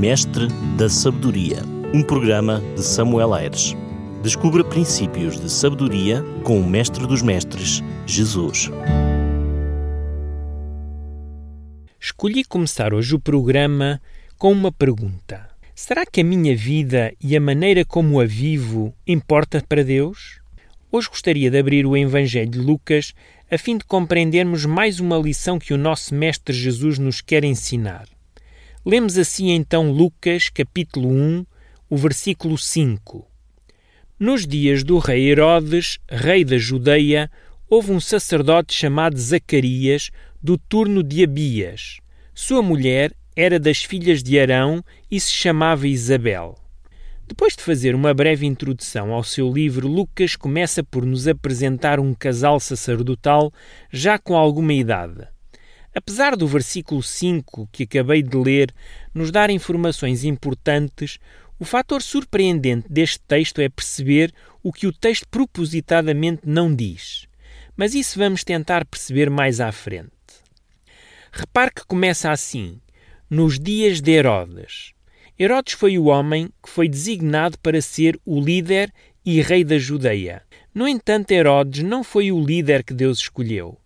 Mestre da Sabedoria, um programa de Samuel Aires. Descubra princípios de sabedoria com o Mestre dos Mestres, Jesus. Escolhi começar hoje o programa com uma pergunta. Será que a minha vida e a maneira como a vivo importa para Deus? Hoje gostaria de abrir o Evangelho de Lucas a fim de compreendermos mais uma lição que o nosso Mestre Jesus nos quer ensinar. Lemos assim então Lucas, capítulo 1, o versículo 5. Nos dias do rei Herodes, rei da Judeia, houve um sacerdote chamado Zacarias, do turno de Abias. Sua mulher era das filhas de Arão e se chamava Isabel. Depois de fazer uma breve introdução ao seu livro, Lucas começa por nos apresentar um casal sacerdotal já com alguma idade. Apesar do versículo 5 que acabei de ler nos dar informações importantes, o fator surpreendente deste texto é perceber o que o texto propositadamente não diz. Mas isso vamos tentar perceber mais à frente. Repare que começa assim: nos dias de Herodes. Herodes foi o homem que foi designado para ser o líder e rei da Judeia. No entanto, Herodes não foi o líder que Deus escolheu.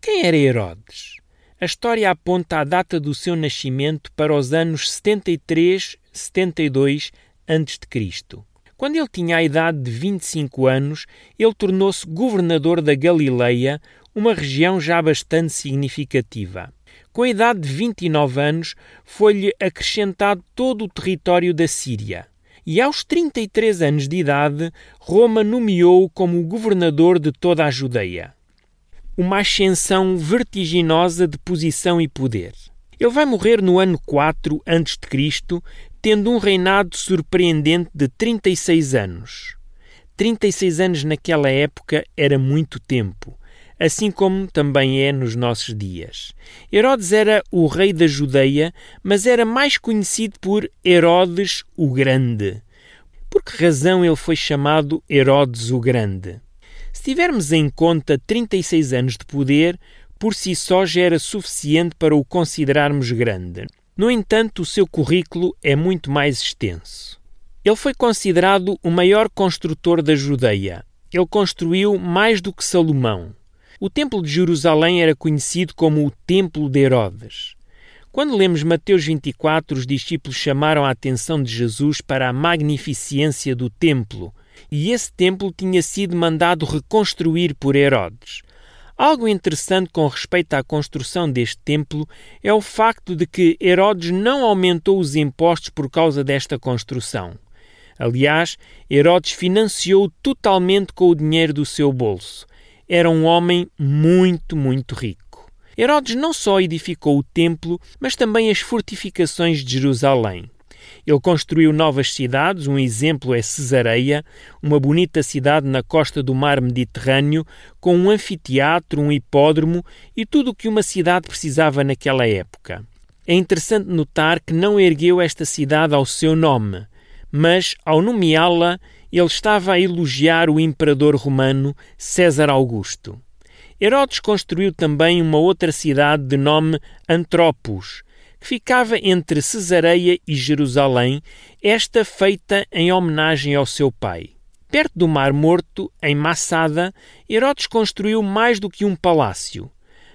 Quem era Herodes? A história aponta a data do seu nascimento para os anos 73-72 a.C. Quando ele tinha a idade de 25 anos, ele tornou-se governador da Galileia, uma região já bastante significativa. Com a idade de 29 anos, foi-lhe acrescentado todo o território da Síria. E aos 33 anos de idade, Roma nomeou-o como governador de toda a Judeia. Uma ascensão vertiginosa de posição e poder. Ele vai morrer no ano 4 a.C., tendo um reinado surpreendente de 36 anos. 36 anos naquela época era muito tempo assim como também é nos nossos dias. Herodes era o rei da Judeia, mas era mais conhecido por Herodes o Grande. Por que razão ele foi chamado Herodes o Grande? Se tivermos em conta 36 anos de poder, por si só já era suficiente para o considerarmos grande. No entanto, o seu currículo é muito mais extenso. Ele foi considerado o maior construtor da Judeia. Ele construiu mais do que Salomão. O Templo de Jerusalém era conhecido como o Templo de Herodes. Quando lemos Mateus 24, os discípulos chamaram a atenção de Jesus para a magnificência do templo, e esse templo tinha sido mandado reconstruir por Herodes. Algo interessante com respeito à construção deste templo é o facto de que Herodes não aumentou os impostos por causa desta construção. Aliás, Herodes financiou totalmente com o dinheiro do seu bolso era um homem muito, muito rico. Herodes não só edificou o templo, mas também as fortificações de Jerusalém. Ele construiu novas cidades, um exemplo é Cesareia, uma bonita cidade na costa do mar Mediterrâneo, com um anfiteatro, um hipódromo e tudo o que uma cidade precisava naquela época. É interessante notar que não ergueu esta cidade ao seu nome, mas, ao nomeá-la, ele estava a elogiar o imperador romano César Augusto. Herodes construiu também uma outra cidade de nome Antropos, que ficava entre Cesareia e Jerusalém, esta feita em homenagem ao seu pai. Perto do Mar Morto, em Massada, Herodes construiu mais do que um palácio.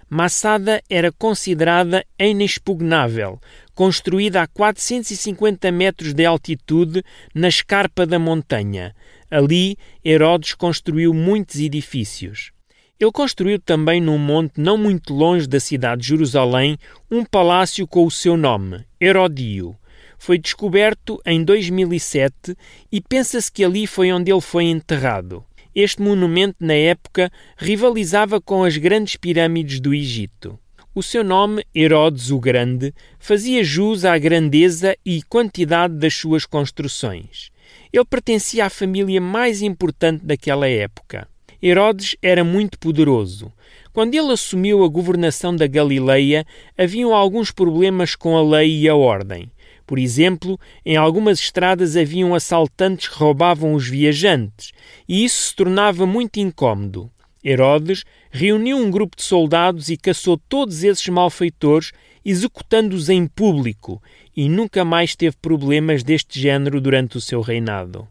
Massada era considerada inexpugnável, construída a 450 metros de altitude na escarpa da montanha. Ali, Herodes construiu muitos edifícios. Ele construiu também num monte não muito longe da cidade de Jerusalém um palácio com o seu nome, Herodio. Foi descoberto em 2007 e pensa-se que ali foi onde ele foi enterrado. Este monumento, na época, rivalizava com as grandes pirâmides do Egito. O seu nome, Herodes o Grande, fazia jus à grandeza e quantidade das suas construções. Ele pertencia à família mais importante daquela época. Herodes era muito poderoso. Quando ele assumiu a governação da Galileia, haviam alguns problemas com a lei e a ordem. Por exemplo, em algumas estradas haviam assaltantes que roubavam os viajantes, e isso se tornava muito incômodo. Herodes reuniu um grupo de soldados e caçou todos esses malfeitores executando-os em público, e nunca mais teve problemas deste género durante o seu reinado.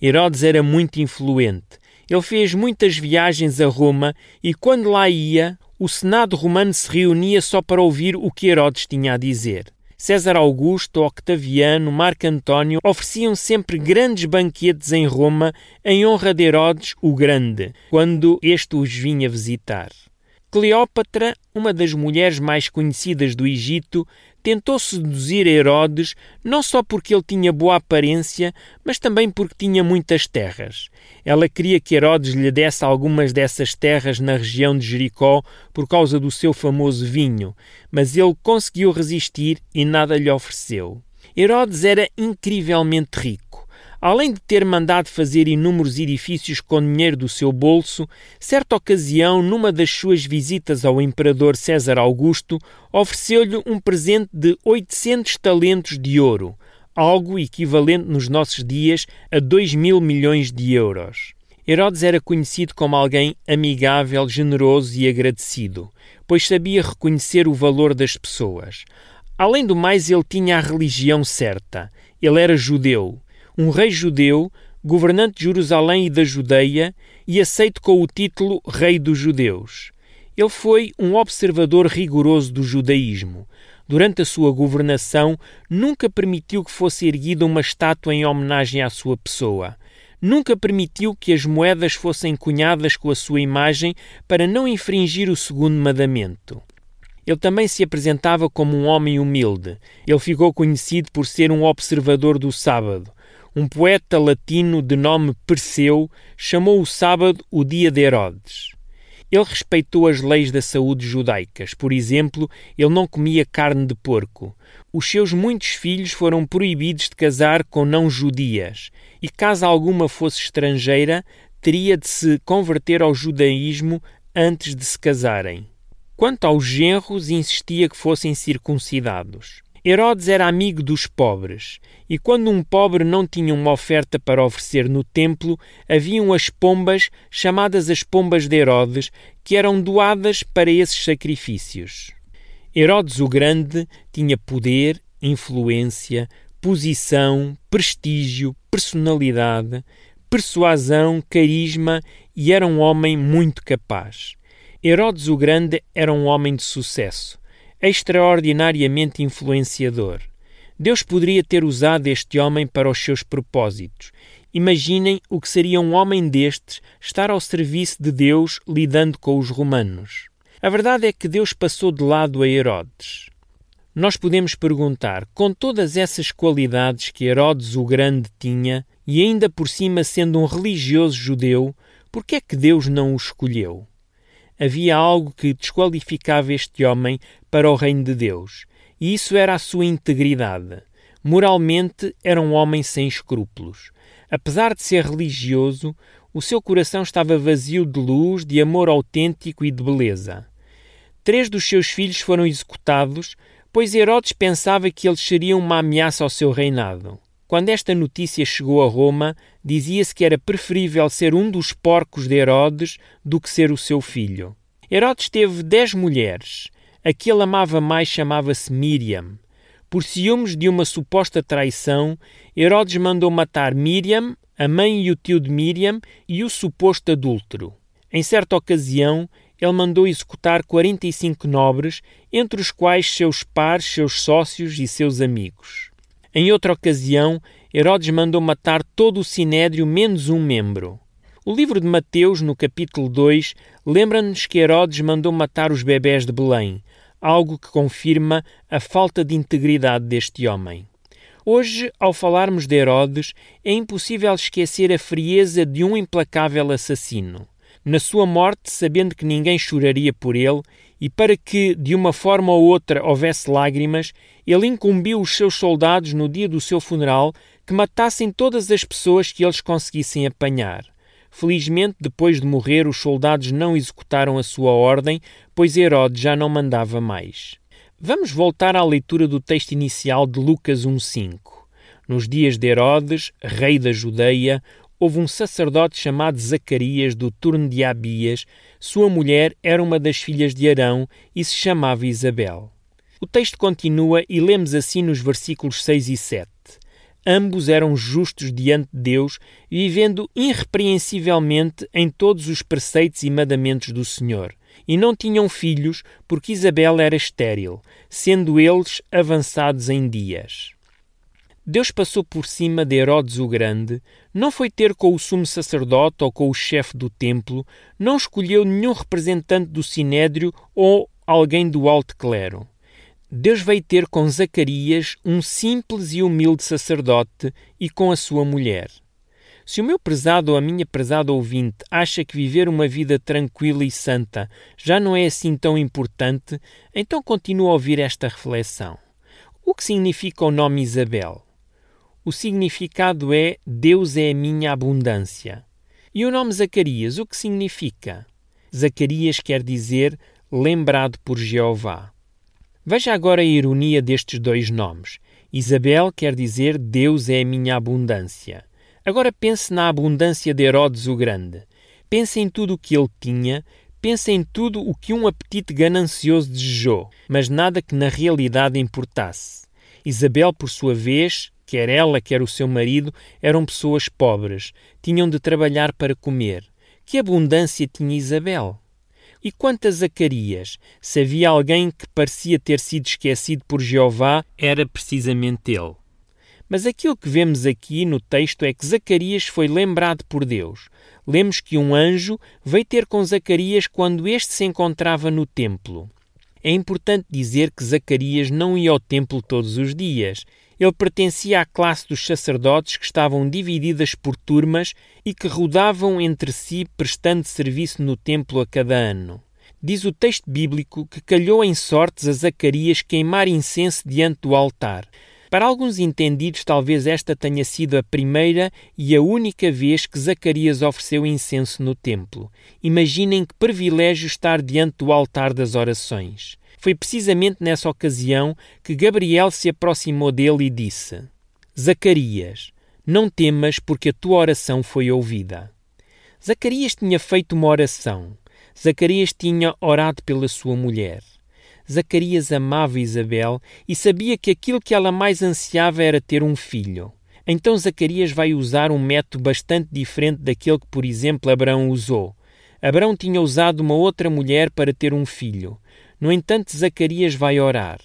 Herodes era muito influente. Ele fez muitas viagens a Roma e, quando lá ia, o Senado romano se reunia só para ouvir o que Herodes tinha a dizer. César Augusto, Octaviano, Marco António ofereciam sempre grandes banquetes em Roma em honra de Herodes o Grande, quando este os vinha visitar. Cleópatra, uma das mulheres mais conhecidas do Egito, tentou seduzir Herodes não só porque ele tinha boa aparência, mas também porque tinha muitas terras. Ela queria que Herodes lhe desse algumas dessas terras na região de Jericó por causa do seu famoso vinho, mas ele conseguiu resistir e nada lhe ofereceu. Herodes era incrivelmente rico Além de ter mandado fazer inúmeros edifícios com dinheiro do seu bolso, certa ocasião, numa das suas visitas ao imperador César Augusto, ofereceu-lhe um presente de 800 talentos de ouro, algo equivalente nos nossos dias a 2 mil milhões de euros. Herodes era conhecido como alguém amigável, generoso e agradecido, pois sabia reconhecer o valor das pessoas. Além do mais, ele tinha a religião certa. Ele era judeu um rei judeu, governante de Jerusalém e da Judeia, e aceito com o título Rei dos Judeus. Ele foi um observador rigoroso do judaísmo. Durante a sua governação, nunca permitiu que fosse erguida uma estátua em homenagem à sua pessoa. Nunca permitiu que as moedas fossem cunhadas com a sua imagem para não infringir o segundo mandamento. Ele também se apresentava como um homem humilde. Ele ficou conhecido por ser um observador do sábado um poeta latino de nome Perseu chamou o sábado o dia de Herodes. Ele respeitou as leis da saúde judaicas. Por exemplo, ele não comia carne de porco. Os seus muitos filhos foram proibidos de casar com não-judias, e caso alguma fosse estrangeira, teria de se converter ao judaísmo antes de se casarem. Quanto aos genros, insistia que fossem circuncidados. Herodes era amigo dos pobres, e quando um pobre não tinha uma oferta para oferecer no templo, haviam as pombas, chamadas as pombas de Herodes, que eram doadas para esses sacrifícios. Herodes o Grande tinha poder, influência, posição, prestígio, personalidade, persuasão, carisma e era um homem muito capaz. Herodes o Grande era um homem de sucesso extraordinariamente influenciador. Deus poderia ter usado este homem para os seus propósitos. Imaginem o que seria um homem destes estar ao serviço de Deus lidando com os romanos. A verdade é que Deus passou de lado a Herodes. Nós podemos perguntar, com todas essas qualidades que Herodes o Grande tinha, e ainda por cima sendo um religioso judeu, por que é que Deus não o escolheu? Havia algo que desqualificava este homem para o reino de Deus, e isso era a sua integridade. Moralmente era um homem sem escrúpulos. Apesar de ser religioso, o seu coração estava vazio de luz, de amor autêntico e de beleza. Três dos seus filhos foram executados, pois Herodes pensava que eles seriam uma ameaça ao seu reinado. Quando esta notícia chegou a Roma, dizia-se que era preferível ser um dos porcos de Herodes do que ser o seu filho. Herodes teve dez mulheres. A que ele amava mais chamava-se Miriam. Por ciúmes de uma suposta traição, Herodes mandou matar Miriam, a mãe e o tio de Miriam e o suposto adúltero. Em certa ocasião, ele mandou executar 45 nobres, entre os quais seus pares, seus sócios e seus amigos. Em outra ocasião, Herodes mandou matar todo o sinédrio menos um membro. O livro de Mateus, no capítulo 2, lembra-nos que Herodes mandou matar os bebés de Belém, algo que confirma a falta de integridade deste homem. Hoje, ao falarmos de Herodes, é impossível esquecer a frieza de um implacável assassino. Na sua morte, sabendo que ninguém choraria por ele, e para que, de uma forma ou outra, houvesse lágrimas, ele incumbiu os seus soldados no dia do seu funeral que matassem todas as pessoas que eles conseguissem apanhar. Felizmente, depois de morrer, os soldados não executaram a sua ordem, pois Herodes já não mandava mais. Vamos voltar à leitura do texto inicial de Lucas 1,5. Nos dias de Herodes, rei da Judeia, houve um sacerdote chamado Zacarias, do turno de Abias. Sua mulher era uma das filhas de Arão e se chamava Isabel. O texto continua e lemos assim nos versículos 6 e 7. Ambos eram justos diante de Deus, vivendo irrepreensivelmente em todos os preceitos e mandamentos do Senhor. E não tinham filhos, porque Isabel era estéril, sendo eles avançados em dias. Deus passou por cima de Herodes o Grande, não foi ter com o sumo sacerdote ou com o chefe do templo, não escolheu nenhum representante do sinédrio ou alguém do alto clero. Deus veio ter com Zacarias, um simples e humilde sacerdote, e com a sua mulher. Se o meu prezado ou a minha prezada ouvinte acha que viver uma vida tranquila e santa já não é assim tão importante, então continue a ouvir esta reflexão. O que significa o nome Isabel? O significado é Deus é a minha abundância. E o nome Zacarias, o que significa? Zacarias quer dizer lembrado por Jeová. Veja agora a ironia destes dois nomes. Isabel quer dizer Deus é a minha abundância. Agora pense na abundância de Herodes o Grande. Pense em tudo o que ele tinha, pense em tudo o que um apetite ganancioso desejou, mas nada que na realidade importasse. Isabel, por sua vez, quer ela, quer o seu marido, eram pessoas pobres, tinham de trabalhar para comer. Que abundância tinha Isabel! E quanto a Zacarias, se havia alguém que parecia ter sido esquecido por Jeová, era precisamente ele. Mas aquilo que vemos aqui no texto é que Zacarias foi lembrado por Deus. Lemos que um anjo veio ter com Zacarias quando este se encontrava no templo. É importante dizer que Zacarias não ia ao templo todos os dias. Ele pertencia à classe dos sacerdotes que estavam divididas por turmas e que rodavam entre si prestando serviço no templo a cada ano. Diz o texto bíblico que calhou em sortes a Zacarias queimar incenso diante do altar. Para alguns entendidos, talvez esta tenha sido a primeira e a única vez que Zacarias ofereceu incenso no templo. Imaginem que privilégio estar diante do altar das orações. Foi precisamente nessa ocasião que Gabriel se aproximou dele e disse: Zacarias, não temas, porque a tua oração foi ouvida. Zacarias tinha feito uma oração. Zacarias tinha orado pela sua mulher. Zacarias amava Isabel e sabia que aquilo que ela mais ansiava era ter um filho. Então Zacarias vai usar um método bastante diferente daquele que, por exemplo, Abraão usou. Abraão tinha usado uma outra mulher para ter um filho. No entanto, Zacarias vai orar.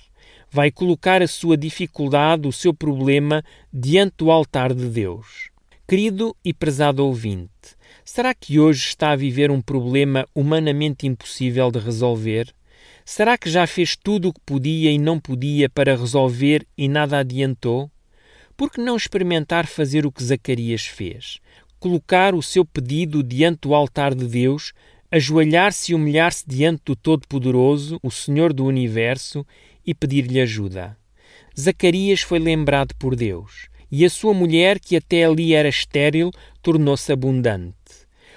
Vai colocar a sua dificuldade, o seu problema, diante do altar de Deus. Querido e prezado ouvinte, será que hoje está a viver um problema humanamente impossível de resolver? Será que já fez tudo o que podia e não podia para resolver e nada adiantou? Por que não experimentar fazer o que Zacarias fez? Colocar o seu pedido diante do altar de Deus, ajoelhar-se e humilhar-se diante do Todo-Poderoso, o Senhor do Universo, e pedir-lhe ajuda. Zacarias foi lembrado por Deus, e a sua mulher, que até ali era estéril, tornou-se abundante.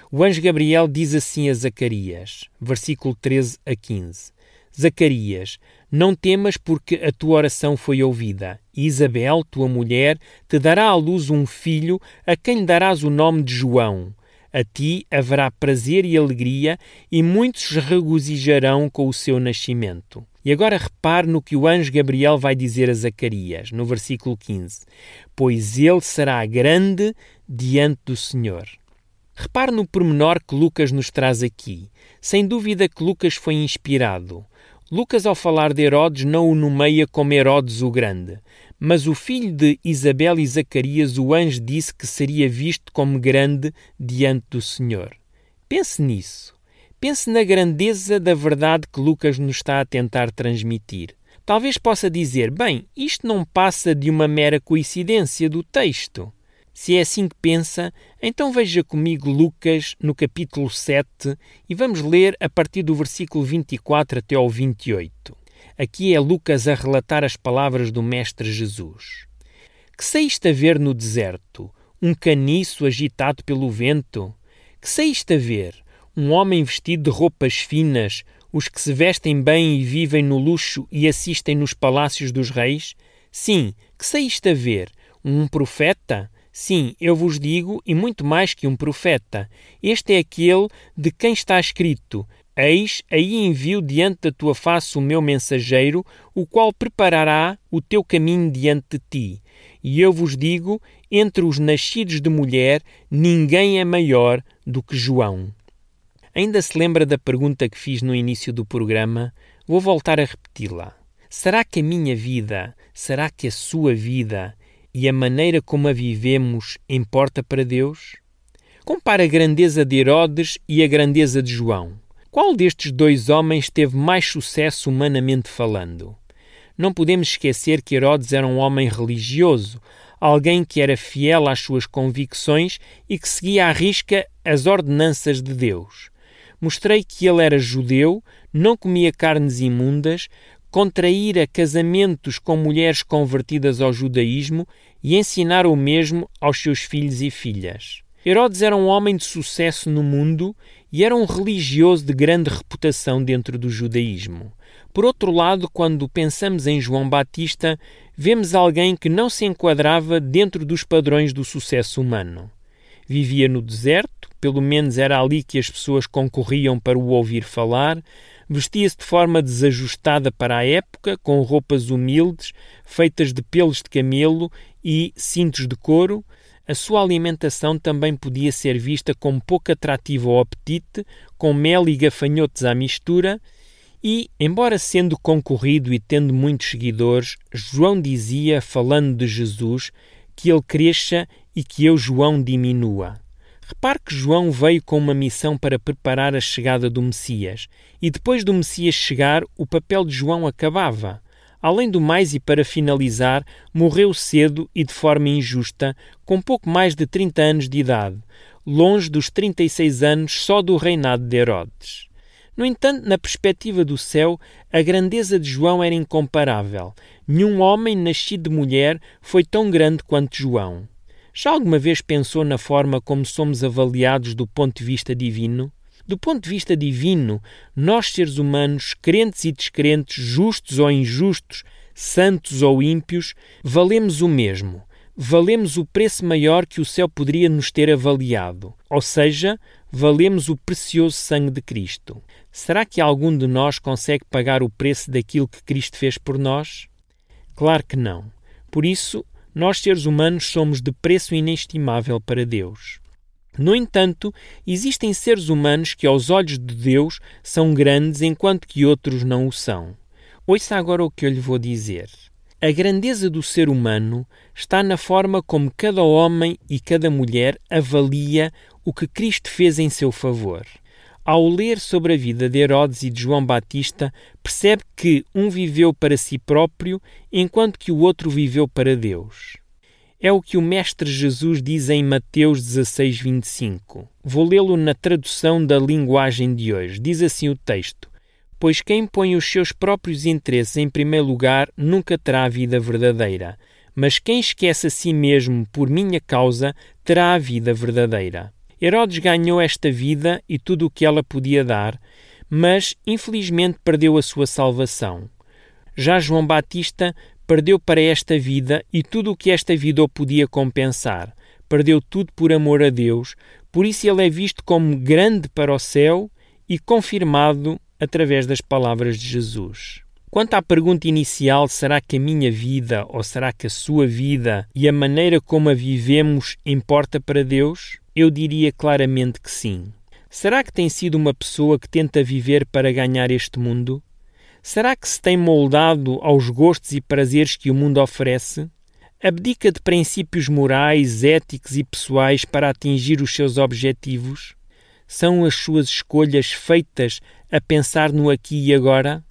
O anjo Gabriel diz assim a Zacarias, versículo 13 a 15: Zacarias, não temas, porque a tua oração foi ouvida. Isabel, tua mulher, te dará à luz um filho, a quem darás o nome de João. A ti haverá prazer e alegria, e muitos regozijarão com o seu nascimento. E agora repare no que o anjo Gabriel vai dizer a Zacarias, no versículo 15: Pois ele será grande diante do Senhor. Repare no pormenor que Lucas nos traz aqui. Sem dúvida que Lucas foi inspirado. Lucas, ao falar de Herodes, não o nomeia como Herodes o Grande, mas o filho de Isabel e Zacarias, o anjo disse que seria visto como grande diante do Senhor. Pense nisso. Pense na grandeza da verdade que Lucas nos está a tentar transmitir. Talvez possa dizer: bem, isto não passa de uma mera coincidência do texto. Se é assim que pensa, então veja comigo Lucas no capítulo 7 e vamos ler a partir do versículo 24 até ao 28. Aqui é Lucas a relatar as palavras do Mestre Jesus. Que saíste a ver no deserto? Um caniço agitado pelo vento? Que saíste a ver? Um homem vestido de roupas finas, os que se vestem bem e vivem no luxo e assistem nos palácios dos reis? Sim, que saíste a ver? Um profeta? Sim, eu vos digo, e muito mais que um profeta. Este é aquele de quem está escrito: Eis, aí envio diante da tua face o meu mensageiro, o qual preparará o teu caminho diante de ti. E eu vos digo: entre os nascidos de mulher, ninguém é maior do que João. Ainda se lembra da pergunta que fiz no início do programa? Vou voltar a repeti-la. Será que a minha vida, será que a sua vida e a maneira como a vivemos importa para Deus? Compara a grandeza de Herodes e a grandeza de João. Qual destes dois homens teve mais sucesso humanamente falando? Não podemos esquecer que Herodes era um homem religioso, alguém que era fiel às suas convicções e que seguia à risca as ordenanças de Deus. Mostrei que ele era judeu, não comia carnes imundas, contraíra casamentos com mulheres convertidas ao judaísmo e ensinar o mesmo aos seus filhos e filhas. Herodes era um homem de sucesso no mundo e era um religioso de grande reputação dentro do judaísmo. Por outro lado, quando pensamos em João Batista, vemos alguém que não se enquadrava dentro dos padrões do sucesso humano. Vivia no deserto, pelo menos era ali que as pessoas concorriam para o ouvir falar, vestia-se de forma desajustada para a época, com roupas humildes, feitas de pelos de camelo e cintos de couro. A sua alimentação também podia ser vista como pouco atrativa ao apetite, com mel e gafanhotos à mistura, e, embora sendo concorrido e tendo muitos seguidores, João dizia, falando de Jesus, que ele cresça e que eu, João, diminua. Repare que João veio com uma missão para preparar a chegada do Messias, e depois do Messias chegar, o papel de João acabava. Além do mais, e para finalizar, morreu cedo e de forma injusta, com pouco mais de 30 anos de idade, longe dos 36 anos só do reinado de Herodes. No entanto, na perspectiva do céu, a grandeza de João era incomparável. Nenhum homem nascido de mulher foi tão grande quanto João. Já alguma vez pensou na forma como somos avaliados do ponto de vista divino? Do ponto de vista divino, nós seres humanos, crentes e descrentes, justos ou injustos, santos ou ímpios, valemos o mesmo. Valemos o preço maior que o céu poderia nos ter avaliado, ou seja, valemos o precioso sangue de Cristo. Será que algum de nós consegue pagar o preço daquilo que Cristo fez por nós? Claro que não. Por isso, nós seres humanos somos de preço inestimável para Deus. No entanto, existem seres humanos que, aos olhos de Deus, são grandes enquanto que outros não o são. Ouça agora o que eu lhe vou dizer. A grandeza do ser humano está na forma como cada homem e cada mulher avalia o que Cristo fez em seu favor. Ao ler sobre a vida de Herodes e de João Batista, percebe que um viveu para si próprio, enquanto que o outro viveu para Deus. É o que o Mestre Jesus diz em Mateus 16, 25. Vou lê-lo na tradução da linguagem de hoje. Diz assim o texto: Pois quem põe os seus próprios interesses em primeiro lugar nunca terá a vida verdadeira, mas quem esquece a si mesmo por minha causa terá a vida verdadeira. Herodes ganhou esta vida e tudo o que ela podia dar, mas infelizmente perdeu a sua salvação. Já João Batista perdeu para esta vida e tudo o que esta vida o podia compensar. Perdeu tudo por amor a Deus, por isso ele é visto como grande para o céu e confirmado através das palavras de Jesus. Quanto à pergunta inicial, será que a minha vida ou será que a sua vida e a maneira como a vivemos importa para Deus? Eu diria claramente que sim. Será que tem sido uma pessoa que tenta viver para ganhar este mundo? Será que se tem moldado aos gostos e prazeres que o mundo oferece? Abdica de princípios morais, éticos e pessoais para atingir os seus objetivos? São as suas escolhas feitas a pensar no aqui e agora?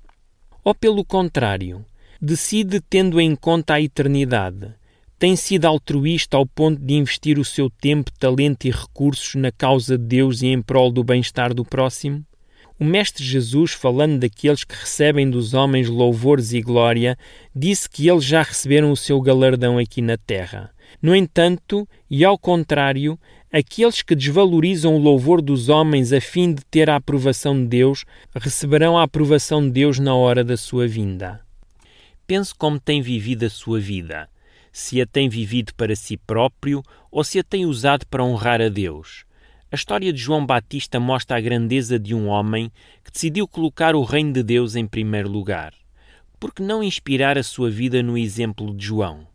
Ou, pelo contrário, decide tendo em conta a eternidade, tem sido altruísta ao ponto de investir o seu tempo, talento e recursos na causa de Deus e em prol do bem-estar do próximo? O Mestre Jesus, falando daqueles que recebem dos homens louvores e glória, disse que eles já receberam o seu galardão aqui na terra. No entanto, e ao contrário, aqueles que desvalorizam o louvor dos homens a fim de ter a aprovação de Deus, receberão a aprovação de Deus na hora da sua vinda. Pense como tem vivido a sua vida se a tem vivido para si próprio ou se a tem usado para honrar a Deus. A história de João Batista mostra a grandeza de um homem que decidiu colocar o reino de Deus em primeiro lugar. Por que não inspirar a sua vida no exemplo de João?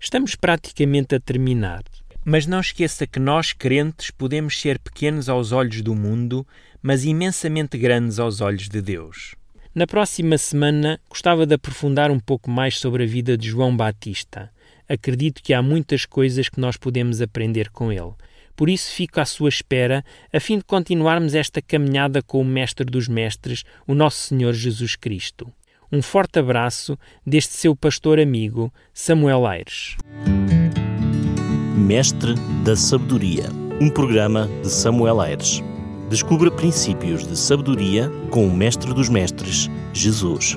Estamos praticamente a terminar, mas não esqueça que nós, crentes, podemos ser pequenos aos olhos do mundo, mas imensamente grandes aos olhos de Deus. Na próxima semana, gostava de aprofundar um pouco mais sobre a vida de João Batista. Acredito que há muitas coisas que nós podemos aprender com ele. Por isso fico à sua espera, a fim de continuarmos esta caminhada com o Mestre dos Mestres, o nosso Senhor Jesus Cristo. Um forte abraço deste seu pastor amigo, Samuel Aires. Mestre da Sabedoria, um programa de Samuel Aires. Descubra princípios de sabedoria com o Mestre dos Mestres, Jesus.